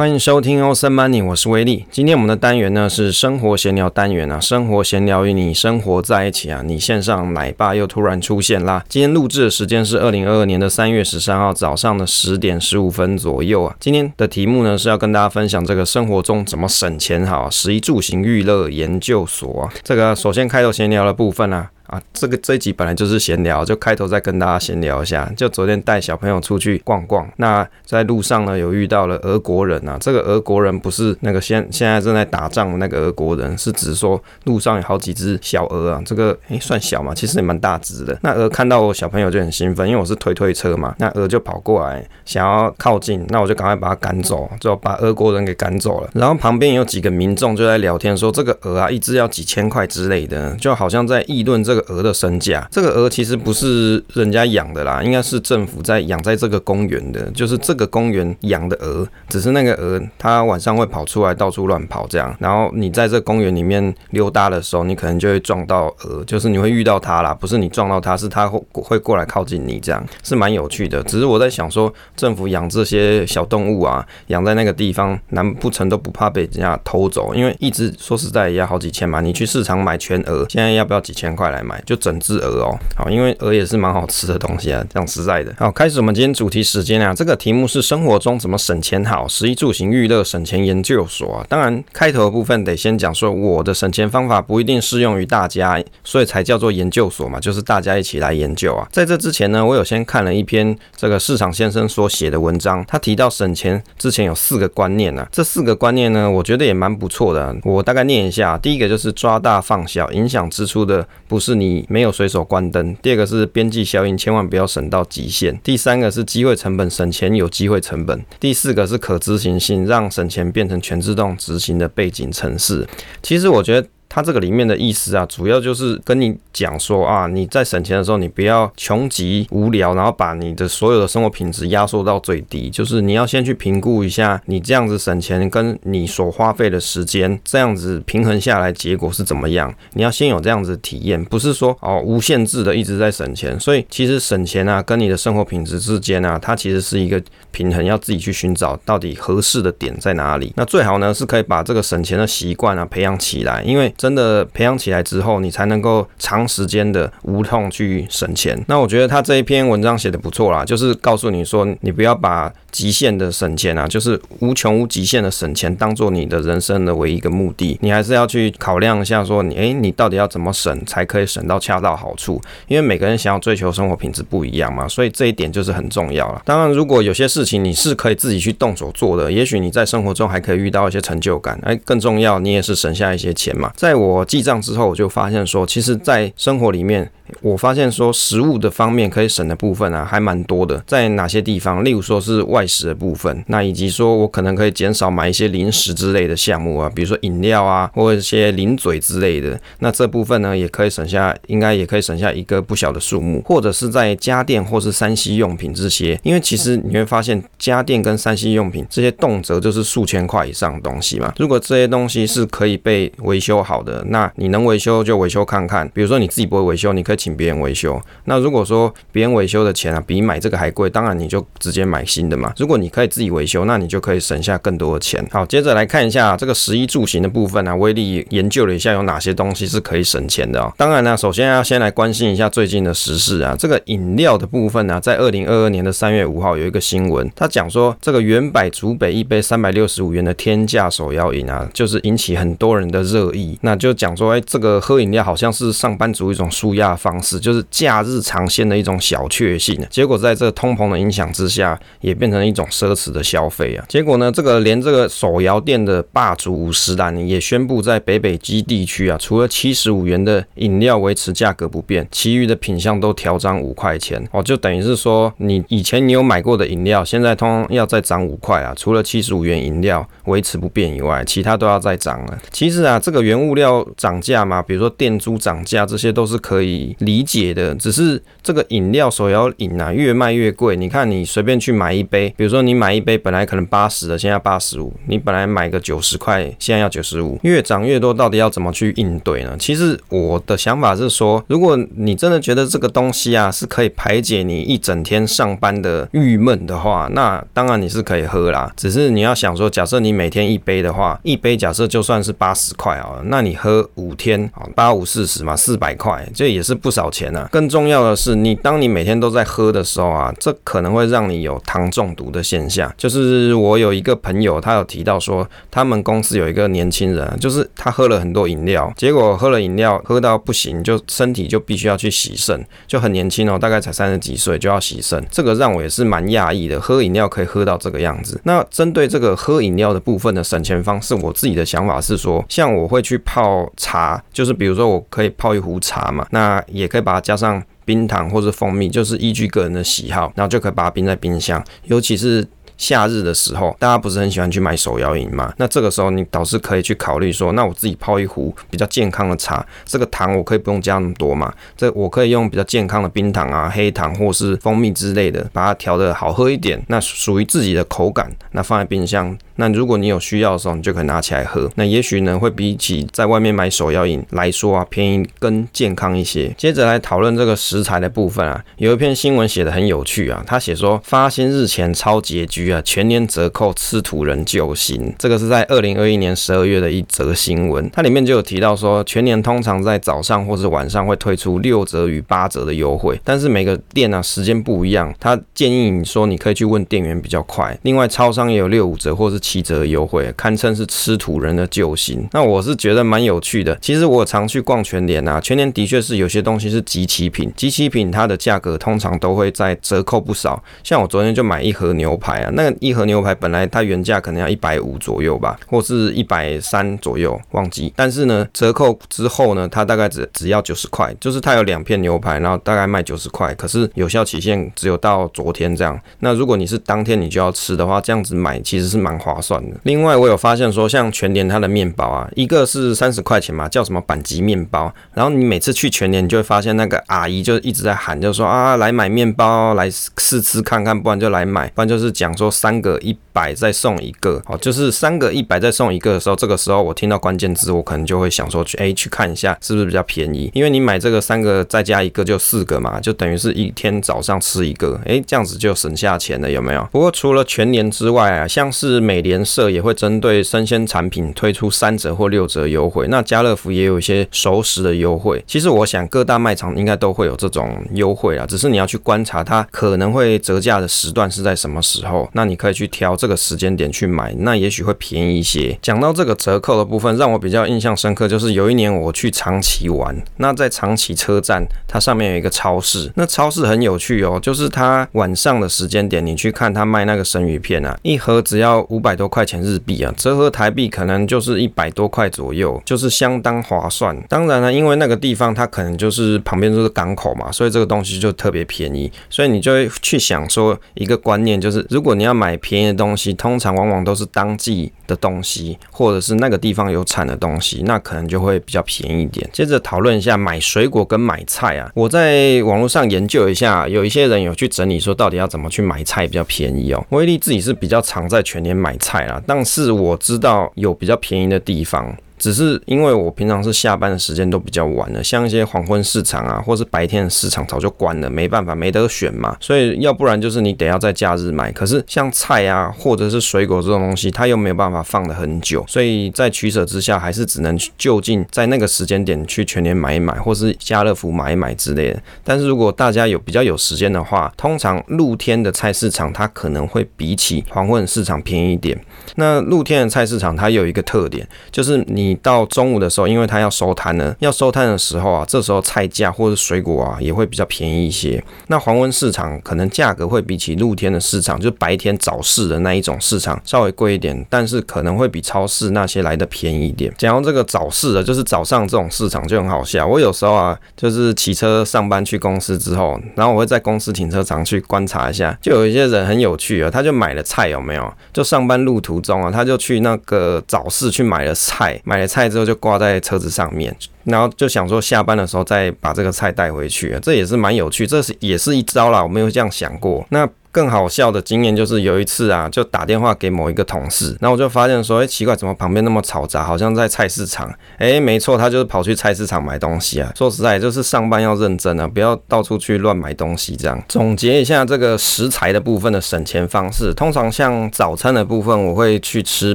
欢迎收听 Awesome Money，我是威力。今天我们的单元呢是生活闲聊单元啊，生活闲聊与你生活在一起啊。你线上奶爸又突然出现啦。今天录制的时间是二零二二年的三月十三号早上的十点十五分左右啊。今天的题目呢是要跟大家分享这个生活中怎么省钱好，食衣住行娱乐研究所啊。这个首先开头闲聊的部分啊。啊，这个这一集本来就是闲聊，就开头再跟大家闲聊一下。就昨天带小朋友出去逛逛，那在路上呢有遇到了俄国人啊。这个俄国人不是那个现现在正在打仗的那个俄国人，是指说路上有好几只小鹅啊。这个诶算小嘛，其实也蛮大只的。那鹅看到我小朋友就很兴奋，因为我是推推车嘛，那鹅就跑过来想要靠近，那我就赶快把它赶走，就把俄国人给赶走了。然后旁边有几个民众就在聊天说，这个鹅啊一只要几千块之类的，就好像在议论这个。鹅的身价，这个鹅其实不是人家养的啦，应该是政府在养在这个公园的，就是这个公园养的鹅，只是那个鹅它晚上会跑出来到处乱跑这样，然后你在这公园里面溜达的时候，你可能就会撞到鹅，就是你会遇到它啦，不是你撞到它，是它会会过来靠近你这样，是蛮有趣的。只是我在想说，政府养这些小动物啊，养在那个地方，难不成都不怕被人家偷走？因为一只说实在也要好几千嘛，你去市场买全鹅，现在要不要几千块来买？就整只鹅哦，好，因为鹅也是蛮好吃的东西啊，这样实在的。好，开始我们今天主题时间啊，这个题目是生活中怎么省钱好，十一住行娱乐省钱研究所啊。当然，开头部分得先讲说我的省钱方法不一定适用于大家，所以才叫做研究所嘛，就是大家一起来研究啊。在这之前呢，我有先看了一篇这个市场先生所写的文章，他提到省钱之前有四个观念啊，这四个观念呢，我觉得也蛮不错的。我大概念一下，第一个就是抓大放小，影响支出的不是你。没有随手关灯。第二个是边际效应，千万不要省到极限。第三个是机会成本，省钱有机会成本。第四个是可执行性，让省钱变成全自动执行的背景程式。其实我觉得。它这个里面的意思啊，主要就是跟你讲说啊，你在省钱的时候，你不要穷极无聊，然后把你的所有的生活品质压缩到最低。就是你要先去评估一下，你这样子省钱跟你所花费的时间这样子平衡下来，结果是怎么样？你要先有这样子体验，不是说哦无限制的一直在省钱。所以其实省钱啊，跟你的生活品质之间啊，它其实是一个平衡，要自己去寻找到底合适的点在哪里。那最好呢，是可以把这个省钱的习惯啊培养起来，因为。真的培养起来之后，你才能够长时间的无痛去省钱。那我觉得他这一篇文章写的不错啦，就是告诉你说，你不要把极限的省钱啊，就是无穷无极限的省钱，当做你的人生的唯一一个目的。你还是要去考量一下，说你诶，你到底要怎么省才可以省到恰到好处？因为每个人想要追求生活品质不一样嘛，所以这一点就是很重要了。当然，如果有些事情你是可以自己去动手做的，也许你在生活中还可以遇到一些成就感。诶，更重要，你也是省下一些钱嘛。在我记账之后，我就发现说，其实，在生活里面，我发现说，食物的方面可以省的部分啊，还蛮多的。在哪些地方？例如说是外食的部分，那以及说我可能可以减少买一些零食之类的项目啊，比如说饮料啊，或者一些零嘴之类的。那这部分呢，也可以省下，应该也可以省下一个不小的数目。或者是在家电或是 3C 用品这些，因为其实你会发现，家电跟 3C 用品这些动辄就是数千块以上的东西嘛。如果这些东西是可以被维修好的，那你能维修就维修看看，比如说你自己不会维修，你可以请别人维修。那如果说别人维修的钱啊比买这个还贵，当然你就直接买新的嘛。如果你可以自己维修，那你就可以省下更多的钱。好，接着来看一下这个十一住行的部分啊，威力研究了一下有哪些东西是可以省钱的哦。当然呢，首先要先来关心一下最近的时事啊，这个饮料的部分呢，在二零二二年的三月五号有一个新闻，他讲说这个原百竹北一杯三百六十五元的天价手摇饮啊，就是引起很多人的热议。那就讲说，哎，这个喝饮料好像是上班族一种舒压方式，就是假日尝鲜的一种小确幸。结果在这个通膨的影响之下，也变成一种奢侈的消费啊。结果呢，这个连这个手摇店的霸主五十岚也宣布，在北北基地区啊，除了七十五元的饮料维持价格不变，其余的品项都调涨五块钱哦，就等于是说，你以前你有买过的饮料，现在通通要再涨五块啊。除了七十五元饮料维持不变以外，其他都要再涨了。其实啊，这个原物料涨价嘛，比如说店租涨价，这些都是可以理解的。只是这个饮料手摇饮啊，越卖越贵。你看，你随便去买一杯比如说你买一杯本来可能八十的，现在八十五，你本来买个九十块，现在要九十五，越涨越多，到底要怎么去应对呢？其实我的想法是说，如果你真的觉得这个东西啊是可以排解你一整天上班的郁闷的话，那当然你是可以喝啦。只是你要想说，假设你每天一杯的话，一杯假设就算是八十块啊，那你喝五天啊，八五四十嘛，四百块，这也是不少钱啊。更重要的是，你当你每天都在喝的时候啊，这可能会让你有糖中毒毒的现象。就是我有一个朋友，他有提到说，他们公司有一个年轻人，就是他喝了很多饮料，结果喝了饮料喝到不行，就身体就必须要去洗肾，就很年轻哦，大概才三十几岁就要洗肾，这个让我也是蛮讶异的，喝饮料可以喝到这个样子。那针对这个喝饮料的部分的省钱方式，我自己的想法是说，像我会去泡茶，就是比如说我可以泡一壶茶嘛，那也可以把它加上冰糖或者蜂蜜，就是依据个人的喜好，然后就可以把它冰在冰箱，尤其是。夏日的时候，大家不是很喜欢去买手摇饮吗？那这个时候你倒是可以去考虑说，那我自己泡一壶比较健康的茶，这个糖我可以不用加那么多嘛？这我可以用比较健康的冰糖啊、黑糖或是蜂蜜之类的，把它调的好喝一点，那属于自己的口感，那放在冰箱。那如果你有需要的时候，你就可以拿起来喝。那也许呢，会比起在外面买手摇饮来说啊，便宜更健康一些。接着来讨论这个食材的部分啊，有一篇新闻写得很有趣啊，他写说发薪日前超拮据啊，全年折扣吃土人救星。这个是在二零二一年十二月的一则新闻，它里面就有提到说，全年通常在早上或是晚上会推出六折与八折的优惠，但是每个店啊时间不一样，他建议你说你可以去问店员比较快。另外，超商也有六五折或是七。折的优惠，堪称是吃土人的救星。那我是觉得蛮有趣的。其实我常去逛全联啊，全联的确是有些东西是集齐品，集齐品它的价格通常都会在折扣不少。像我昨天就买一盒牛排啊，那个一盒牛排本来它原价可能要一百五左右吧，或是一百三左右，忘记。但是呢，折扣之后呢，它大概只只要九十块，就是它有两片牛排，然后大概卖九十块，可是有效期限只有到昨天这样。那如果你是当天你就要吃的话，这样子买其实是蛮划。算的。另外，我有发现说，像全联它的面包啊，一个是三十块钱嘛，叫什么板级面包。然后你每次去全联，你就会发现那个阿姨就一直在喊，就说啊，来买面包，来试吃看看，不然就来买，不然就是讲说三个一百再送一个。哦，就是三个一百再送一个的时候，这个时候我听到关键字，我可能就会想说去哎去看一下是不是比较便宜，因为你买这个三个再加一个就四个嘛，就等于是一天早上吃一个，哎，这样子就省下钱了，有没有？不过除了全年之外啊，像是美联社。也会针对生鲜产品推出三折或六折优惠，那家乐福也有一些熟食的优惠。其实我想各大卖场应该都会有这种优惠啦，只是你要去观察它可能会折价的时段是在什么时候，那你可以去挑这个时间点去买，那也许会便宜一些。讲到这个折扣的部分，让我比较印象深刻，就是有一年我去长崎玩，那在长崎车站，它上面有一个超市，那超市很有趣哦，就是它晚上的时间点，你去看它卖那个生鱼片啊，一盒只要五百多块钱。日币啊，折合台币可能就是一百多块左右，就是相当划算。当然了，因为那个地方它可能就是旁边就是港口嘛，所以这个东西就特别便宜。所以你就会去想说一个观念，就是如果你你要买便宜的东西，通常往往都是当季的东西，或者是那个地方有产的东西，那可能就会比较便宜一点。接着讨论一下买水果跟买菜啊，我在网络上研究一下，有一些人有去整理说到底要怎么去买菜比较便宜哦。威力自己是比较常在全年买菜啦。但是我知道有比较便宜的地方。只是因为我平常是下班的时间都比较晚了，像一些黄昏市场啊，或是白天的市场早就关了，没办法，没得选嘛。所以要不然就是你得要在假日买。可是像菜啊，或者是水果这种东西，它又没有办法放的很久，所以在取舍之下，还是只能就近在那个时间点去全年买一买，或是家乐福买一买之类的。但是如果大家有比较有时间的话，通常露天的菜市场它可能会比起黄昏市场便宜一点。那露天的菜市场它有一个特点，就是你。你到中午的时候，因为它要收摊呢，要收摊的时候啊，这时候菜价或者水果啊也会比较便宜一些。那黄昏市场可能价格会比起露天的市场，就白天早市的那一种市场稍微贵一点，但是可能会比超市那些来的便宜一点。讲到这个早市的，就是早上这种市场就很好笑。我有时候啊，就是骑车上班去公司之后，然后我会在公司停车场去观察一下，就有一些人很有趣啊，他就买了菜有没有？就上班路途中啊，他就去那个早市去买了菜，买。买菜之后就挂在车子上面，然后就想说下班的时候再把这个菜带回去，这也是蛮有趣，这是也是一招啦，我没有这样想过。那更好笑的经验就是有一次啊，就打电话给某一个同事，然后我就发现说，哎、奇怪，怎么旁边那么嘈杂，好像在菜市场。哎、没错，他就是跑去菜市场买东西啊。说实在，就是上班要认真啊，不要到处去乱买东西。这样总结一下这个食材的部分的省钱方式，通常像早餐的部分，我会去吃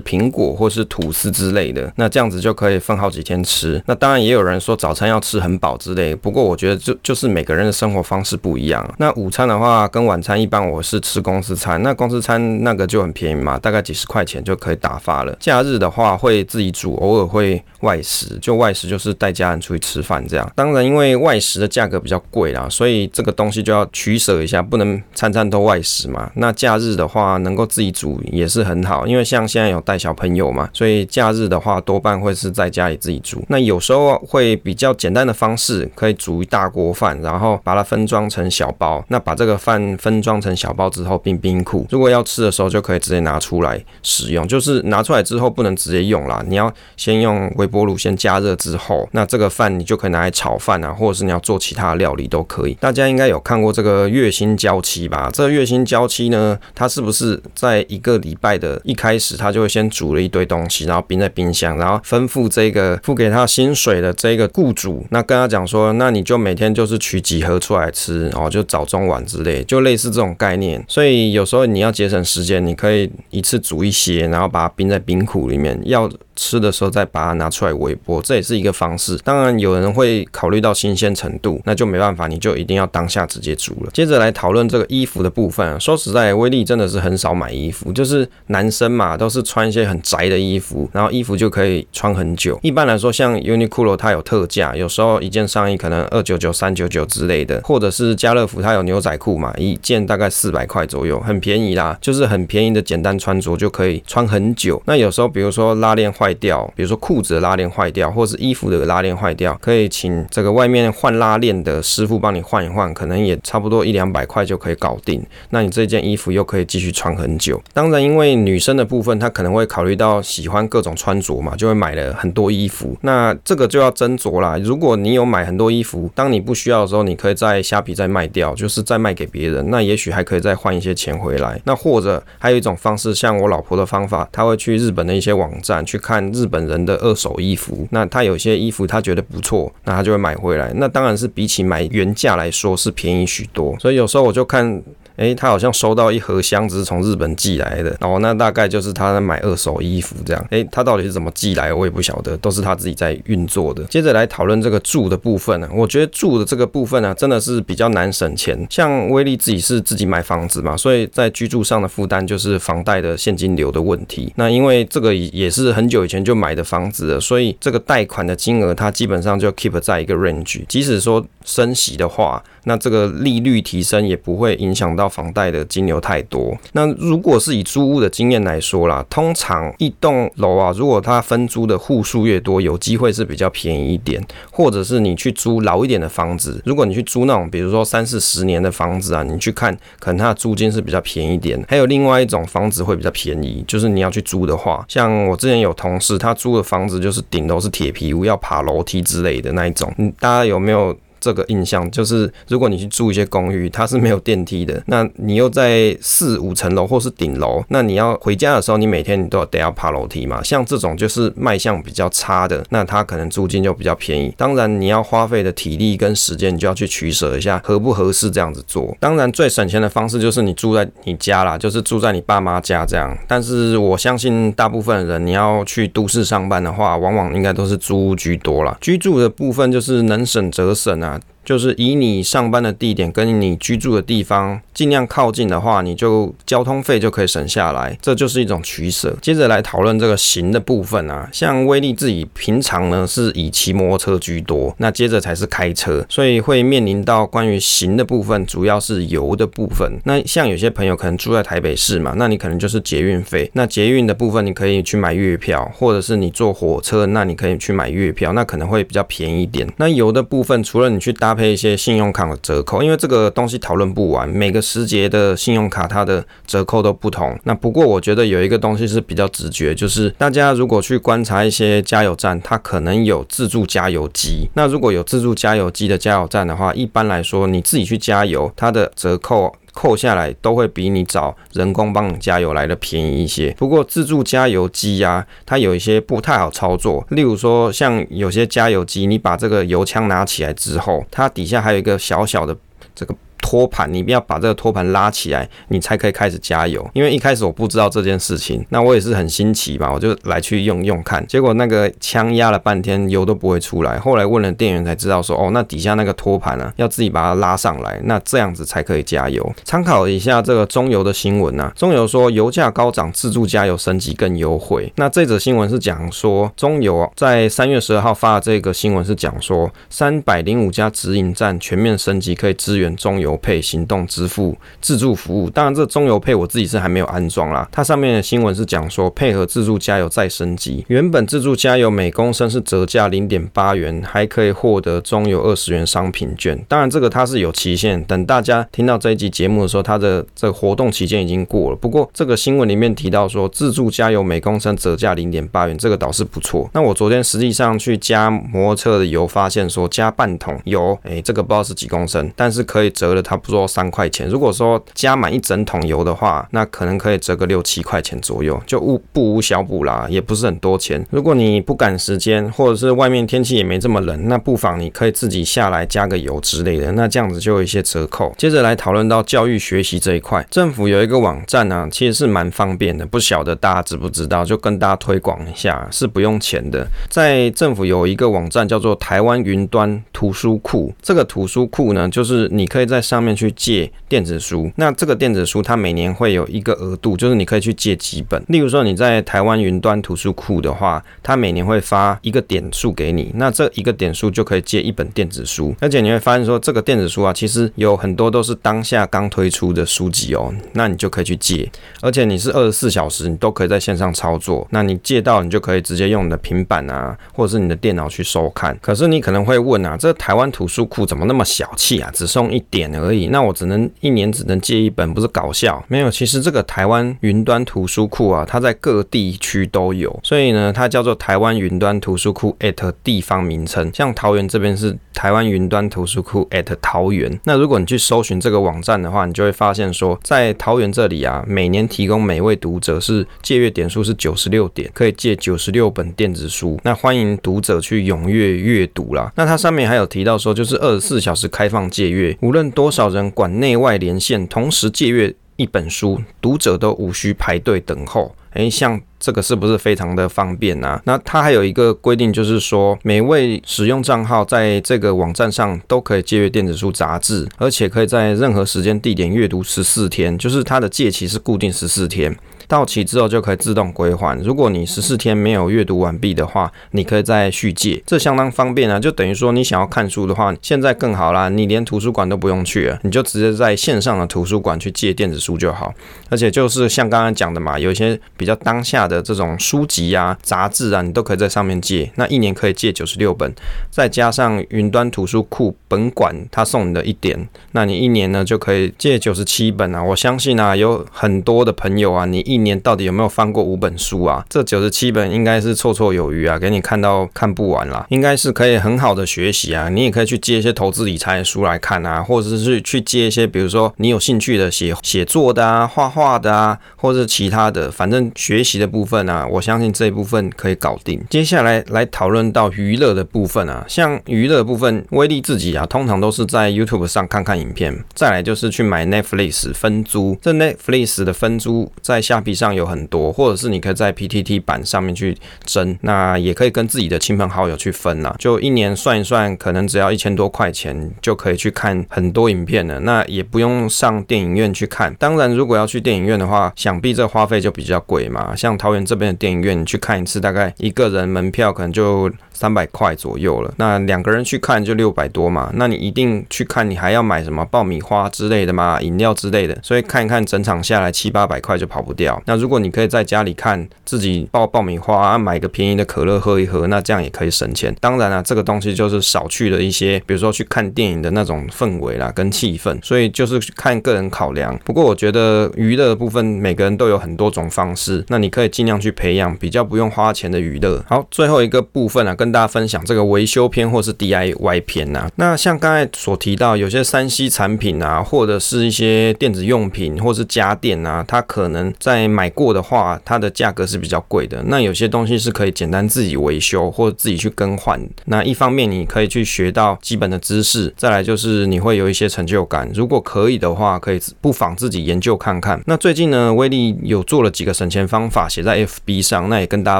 苹果或是吐司之类的，那这样子就可以分好几天吃。那当然也有人说早餐要吃很饱之类，不过我觉得就就是每个人的生活方式不一样。那午餐的话跟晚餐一般我是吃公司餐，那公司餐那个就很便宜嘛，大概几十块钱就可以打发了。假日的话会自己煮，偶尔会外食，就外食就是带家人出去吃饭这样。当然因为外食的价格比较贵啦，所以这个东西就要取舍一下，不能餐餐都外食嘛。那假日的话能够自己煮也是很好，因为像现在有带小朋友嘛，所以假日的话多半会是在家里自己煮。那有时候会比较简单的方式，可以煮一大锅饭，然后把它分装成小包。那把这个饭分装成小包之后，冰冰库，如果要吃的时候就可以直接拿出来使用。就是拿出来之后不能直接用啦，你要先用微波炉先加热之后，那这个饭你就可以拿来炒饭啊，或者是你要做其他料理都可以。大家应该有看过这个月薪娇妻吧？这个月薪娇妻呢，他是不是在一个礼拜的一开始，他就会先煮了一堆东西，然后冰在冰箱，然后吩咐这个付给他薪水的这个雇主，那跟他讲说，那你就每天就是取几盒出来吃哦，就早中晚之类，就类似这种概念。所以有时候你要节省时间，你可以一次煮一些，然后把它冰在冰库里面，要。吃的时候再把它拿出来微波，这也是一个方式。当然有人会考虑到新鲜程度，那就没办法，你就一定要当下直接煮了。接着来讨论这个衣服的部分。说实在，威力真的是很少买衣服，就是男生嘛，都是穿一些很宅的衣服，然后衣服就可以穿很久。一般来说，像 Uniqlo 它有特价，有时候一件上衣可能二九九、三九九之类的，或者是家乐福它有牛仔裤嘛，一件大概四百块左右，很便宜啦，就是很便宜的简单穿着就可以穿很久。那有时候比如说拉链坏掉，比如说裤子的拉链坏掉，或是衣服的拉链坏掉，可以请这个外面换拉链的师傅帮你换一换，可能也差不多一两百块就可以搞定。那你这件衣服又可以继续穿很久。当然，因为女生的部分，她可能会考虑到喜欢各种穿着嘛，就会买了很多衣服。那这个就要斟酌啦。如果你有买很多衣服，当你不需要的时候，你可以在虾皮再卖掉，就是再卖给别人，那也许还可以再换一些钱回来。那或者还有一种方式，像我老婆的方法，她会去日本的一些网站去看日本。人的二手衣服，那她有些衣服她觉得不错，那她就会买回来。那当然是比起买原价来说是便宜许多。所以有时候我就看。诶，他好像收到一盒箱子是从日本寄来的，哦，那大概就是他在买二手衣服这样。诶，他到底是怎么寄来，我也不晓得，都是他自己在运作的。接着来讨论这个住的部分呢，我觉得住的这个部分呢，真的是比较难省钱。像威力自己是自己买房子嘛，所以在居住上的负担就是房贷的现金流的问题。那因为这个也是很久以前就买的房子了，所以这个贷款的金额它基本上就 keep 在一个 range，即使说升息的话。那这个利率提升也不会影响到房贷的金流太多。那如果是以租屋的经验来说啦，通常一栋楼啊，如果它分租的户数越多，有机会是比较便宜一点。或者是你去租老一点的房子，如果你去租那种比如说三四十年的房子啊，你去看，可能它的租金是比较便宜一点。还有另外一种房子会比较便宜，就是你要去租的话，像我之前有同事，他租的房子就是顶楼是铁皮屋，要爬楼梯之类的那一种。嗯，大家有没有？这个印象就是，如果你去住一些公寓，它是没有电梯的，那你又在四五层楼或是顶楼，那你要回家的时候，你每天你都要得要爬楼梯嘛。像这种就是卖相比较差的，那它可能租金就比较便宜。当然，你要花费的体力跟时间，你就要去取舍一下合不合适这样子做。当然，最省钱的方式就是你住在你家啦，就是住在你爸妈家这样。但是我相信大部分人你要去都市上班的话，往往应该都是租屋居多啦。居住的部分就是能省则省啊。 아, 就是以你上班的地点跟你居住的地方尽量靠近的话，你就交通费就可以省下来，这就是一种取舍。接着来讨论这个行的部分啊，像威力自己平常呢是以骑摩托车居多，那接着才是开车，所以会面临到关于行的部分，主要是油的部分。那像有些朋友可能住在台北市嘛，那你可能就是捷运费，那捷运的部分你可以去买月票，或者是你坐火车，那你可以去买月票，那可能会比较便宜一点。那油的部分，除了你去搭配一些信用卡的折扣，因为这个东西讨论不完，每个时节的信用卡它的折扣都不同。那不过我觉得有一个东西是比较直觉，就是大家如果去观察一些加油站，它可能有自助加油机。那如果有自助加油机的加油站的话，一般来说你自己去加油，它的折扣。扣下来都会比你找人工帮你加油来的便宜一些。不过自助加油机啊，它有一些不太好操作，例如说像有些加油机，你把这个油枪拿起来之后，它底下还有一个小小的这个。托盘，你一定要把这个托盘拉起来，你才可以开始加油。因为一开始我不知道这件事情，那我也是很新奇吧，我就来去用用看。结果那个枪压了半天，油都不会出来。后来问了店员才知道说，哦，那底下那个托盘啊，要自己把它拉上来，那这样子才可以加油。参考一下这个中油的新闻啊，中油说油价高涨，自助加油升级更优惠。那这则新闻是讲说，中油在三月十二号发的这个新闻是讲说，三百零五家直营站全面升级，可以支援中油。配行动支付自助服务，当然这中油配我自己是还没有安装啦。它上面的新闻是讲说，配合自助加油再升级，原本自助加油每公升是折价零点八元，还可以获得中油二十元商品券。当然这个它是有期限，等大家听到这一集节目的时候，它的这个活动期间已经过了。不过这个新闻里面提到说，自助加油每公升折价零点八元，这个倒是不错。那我昨天实际上去加摩托车的油，发现说加半桶油，哎，这个不知道是几公升，但是可以折了。差不多三块钱。如果说加满一整桶油的话，那可能可以折个六七块钱左右，就无不无小补啦，也不是很多钱。如果你不赶时间，或者是外面天气也没这么冷，那不妨你可以自己下来加个油之类的，那这样子就有一些折扣。接着来讨论到教育学习这一块，政府有一个网站呢、啊，其实是蛮方便的，不晓得大家知不知道，就跟大家推广一下，是不用钱的。在政府有一个网站叫做台湾云端图书库，这个图书库呢，就是你可以在上上面去借电子书，那这个电子书它每年会有一个额度，就是你可以去借几本。例如说你在台湾云端图书库的话，它每年会发一个点数给你，那这一个点数就可以借一本电子书。而且你会发现说，这个电子书啊，其实有很多都是当下刚推出的书籍哦，那你就可以去借。而且你是二十四小时你都可以在线上操作，那你借到你就可以直接用你的平板啊，或者是你的电脑去收看。可是你可能会问啊，这台湾图书库怎么那么小气啊，只送一点而已，那我只能一年只能借一本，不是搞笑？没有，其实这个台湾云端图书库啊，它在各地区都有，所以呢，它叫做台湾云端图书库 at 地方名称。像桃园这边是台湾云端图书库 at 桃园。那如果你去搜寻这个网站的话，你就会发现说，在桃园这里啊，每年提供每位读者是借阅点数是九十六点，可以借九十六本电子书。那欢迎读者去踊跃阅读啦。那它上面还有提到说，就是二十四小时开放借阅，无论多多少人管内外连线，同时借阅一本书，读者都无需排队等候。诶，像这个是不是非常的方便啊？那它还有一个规定，就是说每位使用账号在这个网站上都可以借阅电子书杂志，而且可以在任何时间地点阅读十四天，就是它的借期是固定十四天。到期之后就可以自动归还。如果你十四天没有阅读完毕的话，你可以再续借，这相当方便啊！就等于说你想要看书的话，现在更好啦，你连图书馆都不用去了，你就直接在线上的图书馆去借电子书就好。而且就是像刚刚讲的嘛，有一些比较当下的这种书籍啊、杂志啊，你都可以在上面借。那一年可以借九十六本，再加上云端图书库本馆他送你的一点，那你一年呢就可以借九十七本啊！我相信啊，有很多的朋友啊，你一一年到底有没有翻过五本书啊？这九十七本应该是绰绰有余啊，给你看到看不完啦，应该是可以很好的学习啊。你也可以去借一些投资理财的书来看啊，或者是去借一些，比如说你有兴趣的写写作的啊、画画的啊，或者是其他的，反正学习的部分啊，我相信这一部分可以搞定。接下来来讨论到娱乐的部分啊，像娱乐部分，威力自己啊，通常都是在 YouTube 上看看影片，再来就是去买 Netflix 分租，这 Netflix 的分租在下。比上有很多，或者是你可以在 PTT 版上面去争，那也可以跟自己的亲朋好友去分啦。就一年算一算，可能只要一千多块钱就可以去看很多影片了。那也不用上电影院去看。当然，如果要去电影院的话，想必这花费就比较贵嘛。像桃园这边的电影院，你去看一次，大概一个人门票可能就三百块左右了。那两个人去看就六百多嘛。那你一定去看，你还要买什么爆米花之类的嘛，饮料之类的。所以看一看整场下来七八百块就跑不掉。那如果你可以在家里看，自己爆爆米花啊，买个便宜的可乐喝一喝，那这样也可以省钱。当然了，这个东西就是少去了一些，比如说去看电影的那种氛围啦，跟气氛。所以就是看个人考量。不过我觉得娱乐的部分，每个人都有很多种方式，那你可以尽量去培养比较不用花钱的娱乐。好，最后一个部分啊，跟跟大家分享这个维修篇或是 DIY 篇呐。那像刚才所提到，有些 3C 产品啊，或者是一些电子用品或是家电啊，它可能在买过的话，它的价格是比较贵的。那有些东西是可以简单自己维修或者自己去更换。那一方面你可以去学到基本的知识，再来就是你会有一些成就感。如果可以的话，可以不妨自己研究看看。那最近呢，威力有做了几个省钱方法，写在 FB 上，那也跟大家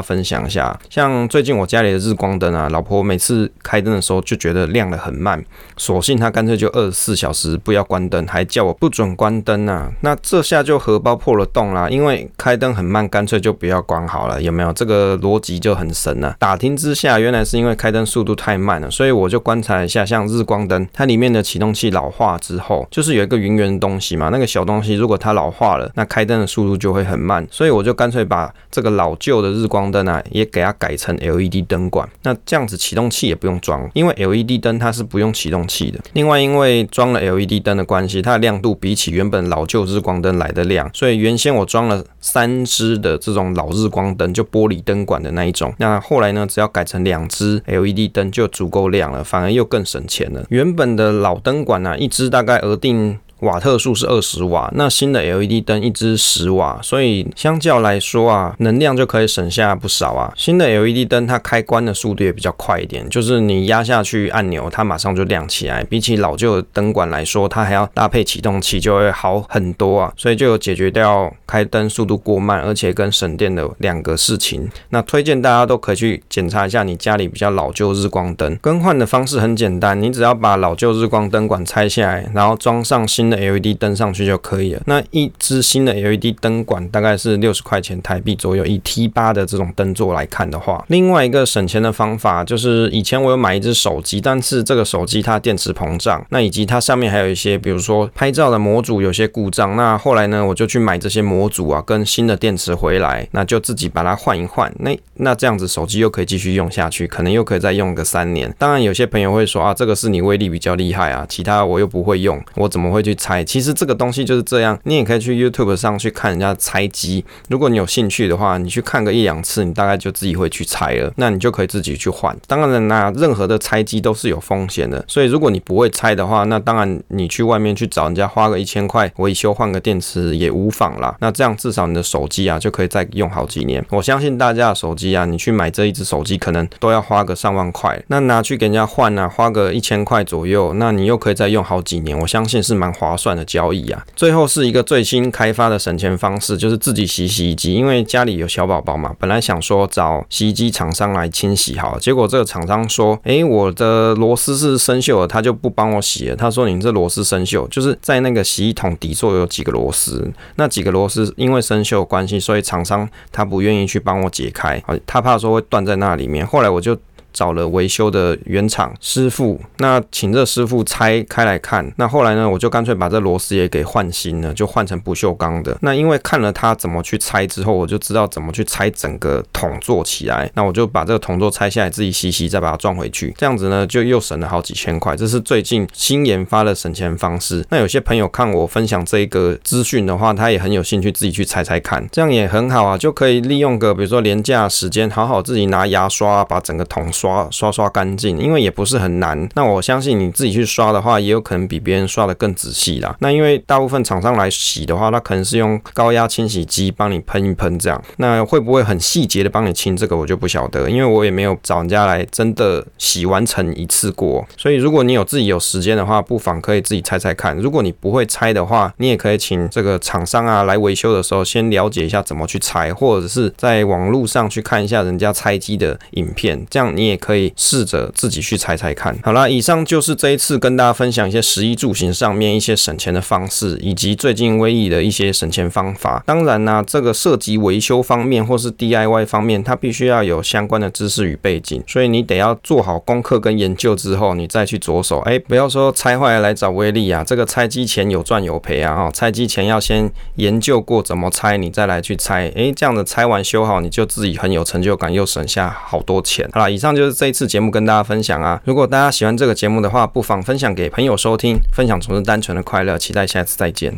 分享一下。像最近我家里的日光灯啊，老婆每次开灯的时候就觉得亮得很慢，索性她干脆就二十四小时不要关灯，还叫我不准关灯啊。那这下就荷包破了洞啦，因为开灯很慢，干脆就不要关好了，有没有？这个逻辑就很神了。打听之下，原来是因为开灯速度太慢了，所以我就观察一下，像日光灯，它里面的启动器老化之后，就是有一个圆圆的东西嘛，那个小东西如果它老化了，那开灯的速度就会很慢，所以我就干脆把这个老旧的日光灯啊，也给它改成 LED 灯管。那这样子启动器也不用装，因为 LED 灯它是不用启动器的。另外，因为装了 LED 灯的关系，它的亮度比起原本老旧日光灯来的亮，所以原先我装了三支的这种老日光灯，就玻璃灯管的那一种。那后来呢，只要改成两支 LED 灯就足够亮了，反而又更省钱了。原本的老灯管呢、啊，一支大概额定。瓦特数是二十瓦，那新的 LED 灯一支十瓦，所以相较来说啊，能量就可以省下不少啊。新的 LED 灯它开关的速度也比较快一点，就是你压下去按钮，它马上就亮起来。比起老旧的灯管来说，它还要搭配启动器，就会好很多啊。所以就有解决掉开灯速度过慢，而且跟省电的两个事情。那推荐大家都可以去检查一下你家里比较老旧日光灯，更换的方式很简单，你只要把老旧日光灯管拆下来，然后装上新。的 LED 灯上去就可以了。那一支新的 LED 灯管大概是六十块钱台币左右。以 T8 的这种灯座来看的话，另外一个省钱的方法就是，以前我有买一支手机，但是这个手机它电池膨胀，那以及它上面还有一些，比如说拍照的模组有些故障。那后来呢，我就去买这些模组啊，跟新的电池回来，那就自己把它换一换。那那这样子手机又可以继续用下去，可能又可以再用个三年。当然有些朋友会说啊，这个是你威力比较厉害啊，其他我又不会用，我怎么会去？拆，其实这个东西就是这样，你也可以去 YouTube 上去看人家拆机。如果你有兴趣的话，你去看个一两次，你大概就自己会去拆了。那你就可以自己去换。当然啦，任何的拆机都是有风险的，所以如果你不会拆的话，那当然你去外面去找人家花个一千块维修换个电池也无妨啦。那这样至少你的手机啊就可以再用好几年。我相信大家的手机啊，你去买这一只手机可能都要花个上万块，那拿去给人家换啊，花个一千块左右，那你又可以再用好几年。我相信是蛮划。划算的交易啊！最后是一个最新开发的省钱方式，就是自己洗洗衣机。因为家里有小宝宝嘛，本来想说找洗衣机厂商来清洗好，结果这个厂商说：“哎，我的螺丝是生锈的，他就不帮我洗了。”他说：“你这螺丝生锈，就是在那个洗衣桶底座有几个螺丝，那几个螺丝因为生锈关系，所以厂商他不愿意去帮我解开，他怕说会断在那里面。后来我就。找了维修的原厂师傅，那请这师傅拆开来看。那后来呢，我就干脆把这螺丝也给换新了，就换成不锈钢的。那因为看了他怎么去拆之后，我就知道怎么去拆整个桶座起来。那我就把这个桶座拆下来，自己洗洗，再把它装回去。这样子呢，就又省了好几千块。这是最近新研发的省钱方式。那有些朋友看我分享这一个资讯的话，他也很有兴趣自己去拆拆看，这样也很好啊，就可以利用个比如说廉价时间，好好自己拿牙刷把整个桶刷。刷刷刷干净，因为也不是很难。那我相信你自己去刷的话，也有可能比别人刷得更仔细啦。那因为大部分厂商来洗的话，那可能是用高压清洗机帮你喷一喷这样。那会不会很细节的帮你清这个，我就不晓得，因为我也没有找人家来真的洗完成一次过。所以如果你有自己有时间的话，不妨可以自己拆拆看。如果你不会拆的话，你也可以请这个厂商啊来维修的时候，先了解一下怎么去拆，或者是在网络上去看一下人家拆机的影片，这样你也。可以试着自己去猜猜看。好啦，以上就是这一次跟大家分享一些食衣住行上面一些省钱的方式，以及最近威力的一些省钱方法。当然呢、这个涉及维修方面或是 DIY 方面，它必须要有相关的知识与背景，所以你得要做好功课跟研究之后，你再去着手。哎，不要说拆坏了来找威力啊，这个拆机前有赚有赔啊！哈，拆机前要先研究过怎么拆，你再来去拆。哎，这样子拆完修好，你就自己很有成就感，又省下好多钱。好啦，以上就是这一次节目跟大家分享啊。如果大家喜欢这个节目的话，不妨分享给朋友收听，分享总是单纯的快乐。期待下次再见。